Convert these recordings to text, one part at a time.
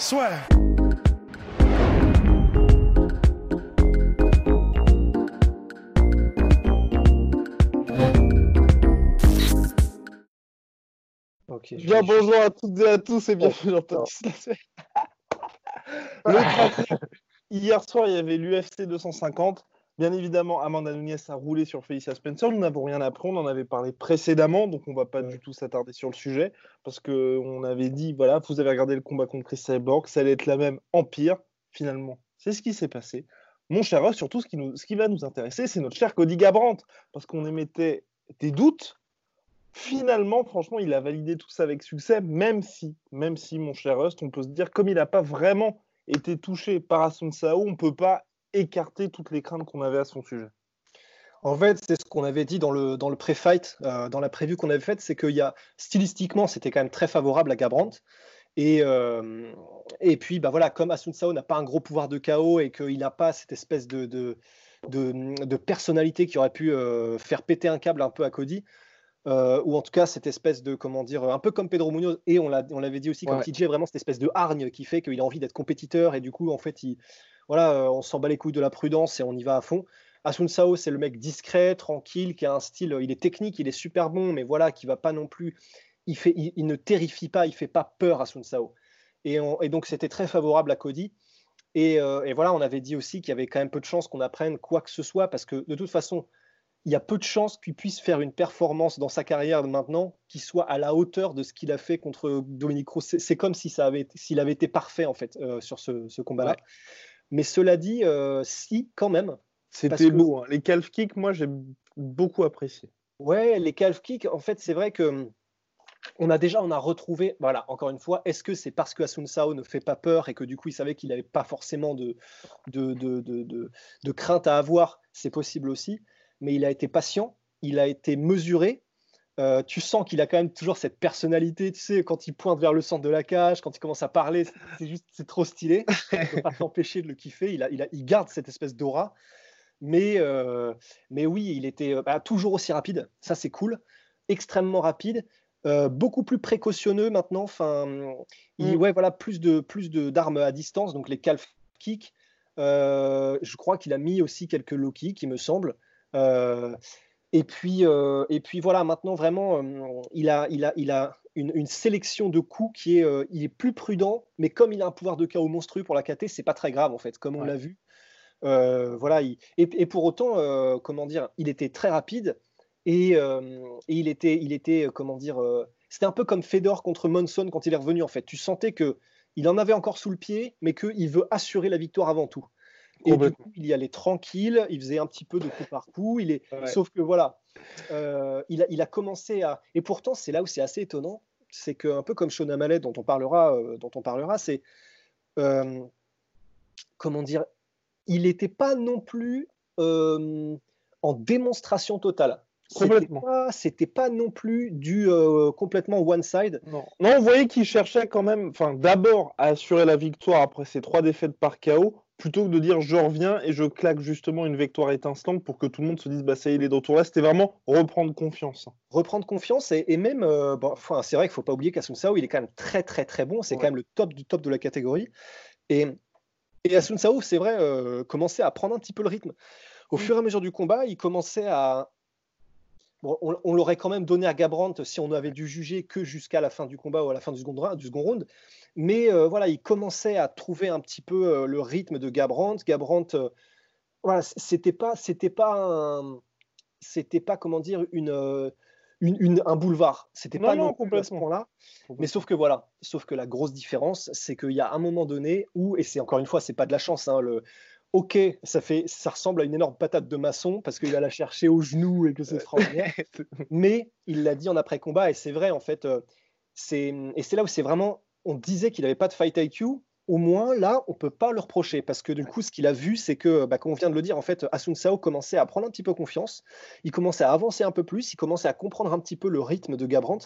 Soit. Bien bonjour à toutes et à tous et bienvenue dans. Le trafic. Hier soir, il y avait l'UFC 250. Bien évidemment, Amanda Nunes a roulé sur Felicia Spencer. Nous n'avons rien appris, on en avait parlé précédemment, donc on va pas Ouais. du tout s'attarder sur le sujet parce que on avait dit voilà, vous avez regardé le combat contre Chris Cyborg, ça allait être la même empire. Finalement, c'est ce qui s'est passé. Mon cher Russ, surtout ce qui, nous, ce qui va nous intéresser, c'est notre cher Cody Garbrandt parce qu'on émettait des doutes. Finalement, franchement, il a validé tout ça avec succès, même si, même si, mon cher Rust, on peut se dire, comme il n'a pas vraiment été touché par Asun Sao, on ne peut pas écarter toutes les craintes qu'on avait à son sujet. En fait, c'est ce qu'on avait dit dans le, dans le pré-fight, euh, dans la prévue qu'on avait faite, c'est qu'il y a stylistiquement, c'était quand même très favorable à Gabrandt. Et, euh, et puis, bah voilà, comme Asun Sao n'a pas un gros pouvoir de chaos et qu'il n'a pas cette espèce de, de, de, de personnalité qui aurait pu euh, faire péter un câble un peu à Cody, euh, ou en tout cas cette espèce de, comment dire, un peu comme Pedro Munoz, et on l'avait dit aussi, comme Ouais. TJ, vraiment cette espèce de hargne qui fait qu'il a envie d'être compétiteur, et du coup, en fait, il, voilà, euh, on s'en bat les couilles de la prudence et on y va à fond. Asun Sao, c'est le mec discret, tranquille, qui a un style, il est technique, il est super bon, mais voilà, qui va pas non plus, il, ne terrifie pas, il fait pas peur à Sun Sao. Et, on- et donc c'était très favorable à Cody. Et, euh, et voilà, on avait dit aussi qu'il y avait quand même peu de chances qu'on apprenne quoi que ce soit, parce que de toute façon, il y a peu de chances qu'il puisse faire une performance dans sa carrière maintenant qui soit à la hauteur de ce qu'il a fait contre Dominique Cruz. C'est- comme si avait, s'il avait été parfait en fait euh, sur ce, combat-là. Mais cela dit, euh, si quand même, C'était beau. hein. Les calf kicks, moi, j'ai beaucoup apprécié. Ouais, les calf kicks, en fait, c'est vrai que hum, on a déjà, on a retrouvé, voilà, encore une fois, est-ce que c'est parce que Asun Sao ne fait pas peur et que du coup il savait qu'il n'avait pas forcément de, de, de, de- de crainte à avoir C'est possible aussi, mais il a été patient, il a été mesuré. Euh, tu sens qu'il a quand même toujours cette personnalité, tu sais, quand il pointe vers le centre de la cage, quand il commence à parler, c'est- juste, c'est trop stylé. Tu peux pas t'empêcher de le kiffer. Il, a, il, a, il garde cette espèce d'aura. Mais, euh, mais oui, il était euh, bah, toujours aussi rapide. Ça, c'est cool. Extrêmement rapide. euh, beaucoup plus précautionneux maintenant. Enfin, il, Mm. ouais, voilà, plus de plus de d'armes à distance. Donc les calf kicks. Je crois qu'il a mis aussi quelques low kicks, il me semble. Euh, et puis euh, et puis voilà, maintenant vraiment, euh, il a il a il a une, une sélection de coups qui est euh, il est plus prudent. Mais comme il a un pouvoir de chaos monstrueux pour la KT, c'est pas très grave en fait, comme on Ouais. l'a vu. Voilà, il- et, et pour autant, comment dire, il était très rapide et, et il était, il était, comment dire, c'était un peu comme Fedor contre Monson quand il est revenu en fait. Tu sentais que il en avait encore sous le pied, mais qu'il veut assurer la victoire avant tout. Et du coup, il y allait tranquille, il faisait un petit peu de coup par coup. Il est, Ouais. sauf que voilà, euh, il, a, il a commencé à, et pourtant c'est là où c'est assez étonnant, c'est que un peu comme Shona Mallet dont on parlera, euh, dont on parlera, c'est euh, comment dire, il n'était pas non plus en démonstration totale. Complètement. c'était pas non plus du complètement one side. Non. non, on voyait qu'il cherchait quand même, enfin, d'abord à assurer la victoire après ses trois défaites par KO, plutôt que de dire je reviens et je claque justement une victoire étincelante pour que tout le monde se dise bah ça y est, il est de retour là. C'était vraiment reprendre confiance. reprendre confiance et, et même, euh, bon, enfin, c'est vrai qu'il faut pas oublier qu'Asun Sao, il est quand même très très très bon, c'est Ouais. quand même le top du top de la catégorie. Et, et Asun Sao, c'est vrai, euh, commençait à prendre un petit peu le rythme. Au fur et à mesure du combat, il commençait à... Bon, on, on l'aurait quand même donné à Gabrandt si on avait dû juger que jusqu'à la fin du combat ou à la fin du second, round- du second round. Mais euh, voilà, il commençait à trouver un petit peu euh, le rythme de Gabrandt. Gabrandt, euh, voilà, c'était pas, c'était pas un- c'était pas comment dire une, une- une- un boulevard. C'était pas non, complètement. point-là. Mais sauf que voilà, sauf que la grosse différence, c'est qu'il y a un moment donné où, et c'est encore une fois, c'est pas de la chance, hein, le OK, ça fait, ça ressemble à une énorme patate de maçon parce qu'il va la chercher au genou et que c'est extraordinaire. Mais il l'a dit en après-combat et c'est vrai en fait, euh, et c'est là où c'est vraiment, on disait qu'il n'avait pas de fight IQ. Au moins, là, on peut pas le reprocher parce que du coup, ce qu'il a vu, c'est que, bah, comme on vient de le dire, en fait, Asun Sao commençait à prendre un petit peu confiance. Il commençait à avancer un peu plus. Il commençait à comprendre un petit peu le rythme de Gabrant.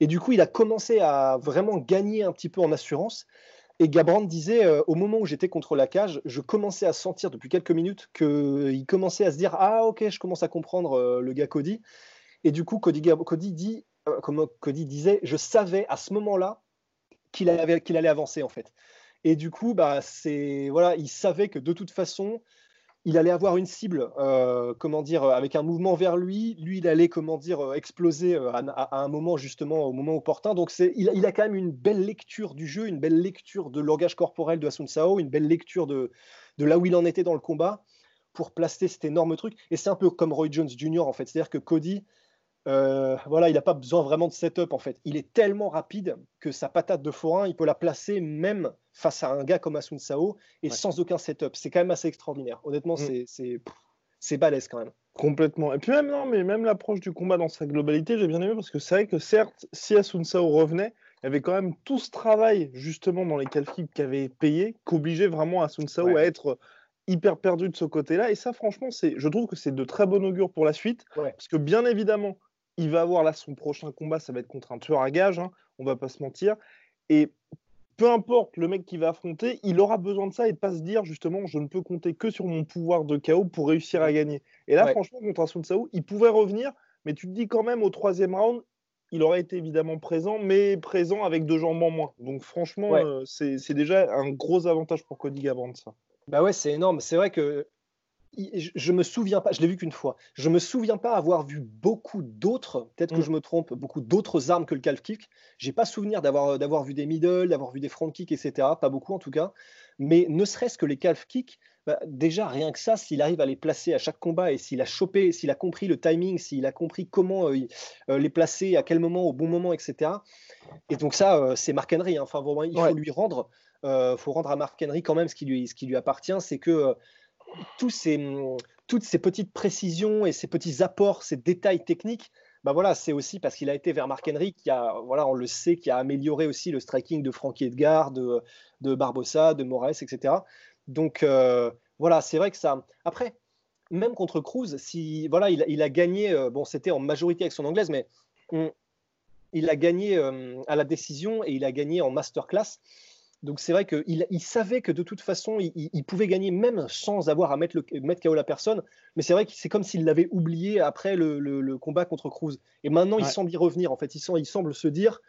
Et du coup, il a commencé à vraiment gagner un petit peu en assurance. Et Gabrant disait, euh, au moment où j'étais contre la cage, je commençais à sentir depuis quelques minutes qu'il commençait à se dire Ah, ok, je commence à comprendre euh, le gars Cody. Et du coup, Cody, Cody euh, Cody disait, je savais à ce moment-là qu'il allait avancer en fait. Et du coup, bah, c'est voilà, il savait que de toute façon, il allait avoir une cible, euh, comment dire, avec un mouvement vers lui. Lui, il allait, comment dire, euh, exploser à, un moment justement, au moment opportun. Donc, il, a quand même une belle lecture du jeu, une belle lecture de langage corporel de Asun Sao, une belle lecture de, là où il en était dans le combat pour placer cet énorme truc. Et c'est un peu comme Roy Jones Jr. en fait, c'est-à-dire que Cody, euh, voilà, il n'a pas besoin vraiment de setup en fait. Il est tellement rapide que sa patate de forain, il peut la placer même face à un gars comme Asun Sao et sans aucun setup. C'est quand même assez extraordinaire. Honnêtement, mm. c'est c'est balèze quand même. Complètement. Et puis même non, mais même l'approche du combat dans sa globalité, j'ai bien aimé parce que c'est vrai que certes, si Asun Sao revenait, il y avait quand même tout ce travail justement dans les calculs qui avait payé, qu'obligeait vraiment Asun Sao à être hyper perdu de ce côté-là. Et ça, franchement, c'est, je trouve que c'est de très bon augure pour la suite. Parce que bien évidemment, il va avoir là son prochain combat, ça va être contre un tueur à gage, hein, on va pas se mentir. Et peu importe le mec qui va affronter, il aura besoin de ça et de pas se dire justement je ne peux compter que sur mon pouvoir de chaos pour réussir à gagner. Et là, franchement, contre Asun Sao, il pouvait revenir, mais tu te dis quand même au troisième round, il aurait été évidemment présent, mais présent avec deux jambes en moins. Donc franchement, euh, c'est déjà un gros avantage pour Cody Garbrandt, ça. Bah ouais, c'est énorme. C'est vrai que je me souviens pas, je l'ai vu qu'une fois, je me souviens pas avoir vu beaucoup d'autres, peut-être que mm. je me trompe, beaucoup d'autres armes que le calf kick. J'ai pas souvenir d'avoir, d'avoir vu des middle, d'avoir vu des front kicks, etc. Pas beaucoup en tout cas. Mais ne serait-ce que les calf kicks, bah, déjà rien que ça, s'il arrive à les placer à chaque combat et s'il a chopé, s'il a compris le timing, s'il a compris comment euh, euh, les placer, à quel moment, au bon moment, etc. Et donc ça, euh, c'est Mark Henry. Hein. Enfin, vraiment, il faut lui rendre, faut rendre à Mark Henry quand même ce qui lui, ce qui lui appartient, c'est que ces, toutes ces petites précisions et ces petits apports, ces détails techniques, bah voilà, c'est aussi parce qu'il a été vers Mark Henry qui a, voilà, on le sait, qui a amélioré aussi le striking de Frankie Edgar, de, de Barbosa, de Moraes, etc. Donc euh, voilà, c'est vrai que ça. Après, même contre Cruz, si voilà, il, a gagné. Euh, bon, c'était en majorité avec son anglaise, mais il a gagné euh, à la décision et il a gagné en masterclass. Donc c'est vrai qu'il il savait que de toute façon, il, pouvait gagner même sans avoir à mettre, le, mettre KO la personne. Mais c'est vrai que c'est comme s'il l'avait oublié après le, combat contre Cruz. Et maintenant, il semble y revenir. En fait, il, il, semble se dire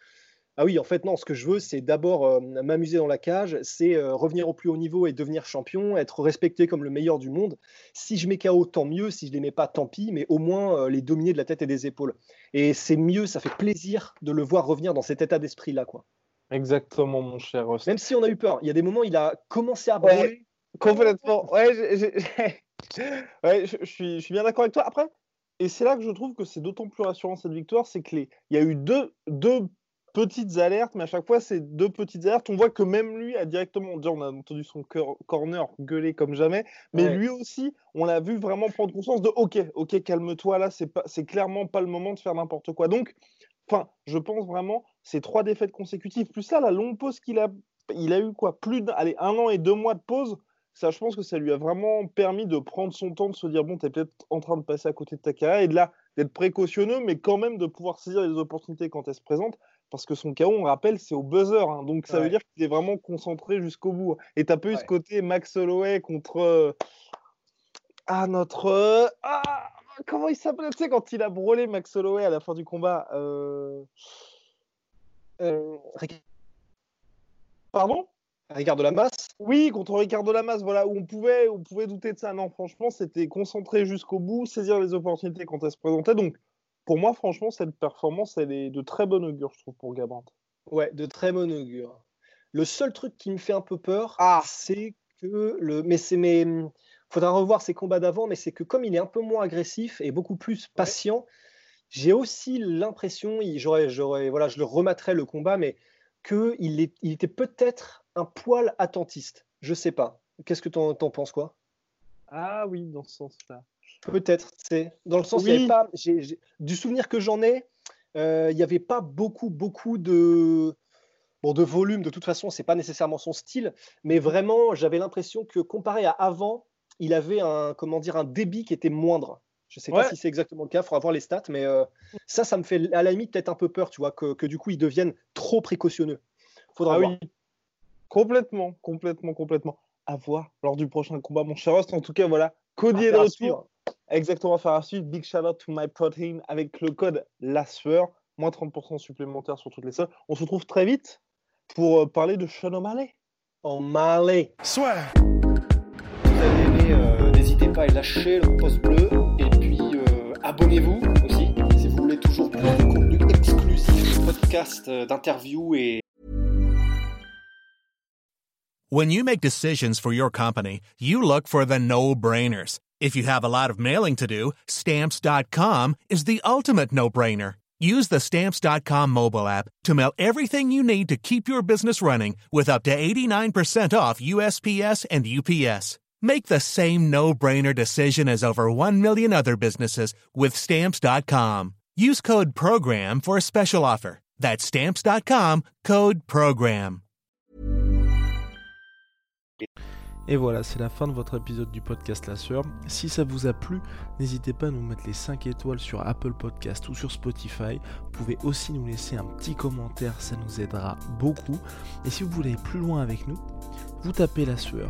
Ah oui, en fait, non, ce que je veux, c'est d'abord euh, m'amuser dans la cage, c'est euh, revenir au plus haut niveau et devenir champion, être respecté comme le meilleur du monde. Si je mets KO, tant mieux. Si je les mets pas, tant pis. Mais au moins, euh, les dominer de la tête et des épaules. Et c'est mieux, ça fait plaisir de le voir revenir dans cet état d'esprit-là. quoi. Exactement, mon cher Même si on a eu peur, il y a des moments où il a commencé à brûler. complètement. Ouais, je, suis, bien d'accord avec toi. Après, et c'est là que je trouve que c'est d'autant plus rassurant cette victoire, c'est qu'il y a eu deux, deux petites alertes, mais à chaque fois, c'est deux petites alertes. On voit que même lui a directement, déjà, on a entendu son corner gueuler comme jamais, mais lui aussi, on l'a vu vraiment prendre conscience de OK, OK, calme-toi là, c'est, pas, c'est clairement pas le moment de faire n'importe quoi. Donc, Enfin, je pense vraiment, ces trois défaites consécutives, plus ça, la longue pause qu'il a, il a eu quoi Plus d'un un an et deux mois de pause. Ça, je pense que ça lui a vraiment permis de prendre son temps, de se dire bon, tu es peut-être en train de passer à côté de ta carrière et de là, d'être précautionneux, mais quand même de pouvoir saisir les opportunités quand elles se présentent. Parce que son KO, on rappelle, c'est au buzzer. Hein. donc ça veut dire qu'il est vraiment concentré jusqu'au bout. Et tu pas eu ce côté Max Holloway contre. Euh, ah, notre. Euh, ah comment il s'appelait Tu sais, quand il a brûlé Max Holloway à la fin du combat. Euh... Euh... Pardon? Ricardo Lamas Oui, contre Ricardo Lamas, voilà, où on pouvait, on pouvait douter de ça. Non, franchement, c'était concentré jusqu'au bout, saisir les opportunités quand elles se présentaient. Donc, pour moi, franchement, cette performance, elle est de très bonne augure, je trouve, pour Gabrant. Ouais, de très bonne augure. Le seul truc qui me fait un peu peur, ah. c'est que le. Mais c'est mes faudra revoir ses combats d'avant, mais c'est que comme il est un peu moins agressif et beaucoup plus patient, j'ai aussi l'impression, j'aurais, j'aurais, voilà, je le remettrai le combat, mais qu'il il était peut-être un poil attentiste. Je sais pas. Qu'est-ce que tu en penses quoi Ah oui, dans ce sens-là. Peut-être. C'est dans le sens, pas, du souvenir que j'en ai. il n'y avait pas beaucoup, beaucoup de, bon, de volume. De toute façon, c'est pas nécessairement son style, mais vraiment, j'avais l'impression que comparé à avant, il avait un, comment dire, un débit qui était moindre. Je sais pas si c'est exactement le cas, il faudra voir les stats, mais ça, ça me fait à la limite peut-être un peu peur, tu vois, que, que du coup, ils deviennent trop précautionneux. Faudra ah voir. Oui. Complètement, complètement, complètement. À voir lors du prochain combat, mon cher En tout cas, voilà, Cody est de retour. Exactement, faire la suite. Big shout out to my protein avec le code LASFEUR, moins 30% supplémentaire sur toutes les sols. On se retrouve très vite pour euh, parler de Sean O'Malley. O'Malley. Soit. Vous avez euh, n'hésitez pas à lâcher le bleu et puis euh, abonnez-vous aussi si vous voulez toujours plus de contenu exclusif, podcast, euh, d'interviews et When you make decisions for your company, you look for the no-brainers. If you have a lot of mailing to do, stamps.com is the ultimate no-brainer. Use the stamps.com mobile app to mail everything you need to keep your business running with up to 89% off USPS and UPS. Make the same no-brainer decision as over 1 million other businesses with stamps.com. Use code program for a special offer. That's stamps.com, code program. Et voilà, c'est la fin de votre épisode du podcast La Sœur. Si ça vous a plu, n'hésitez pas à nous mettre les 5 étoiles sur Apple Podcast ou sur Spotify. Vous pouvez aussi nous laisser un petit commentaire, ça nous aidera beaucoup. Et si vous voulez aller plus loin avec nous, vous tapez La Sueur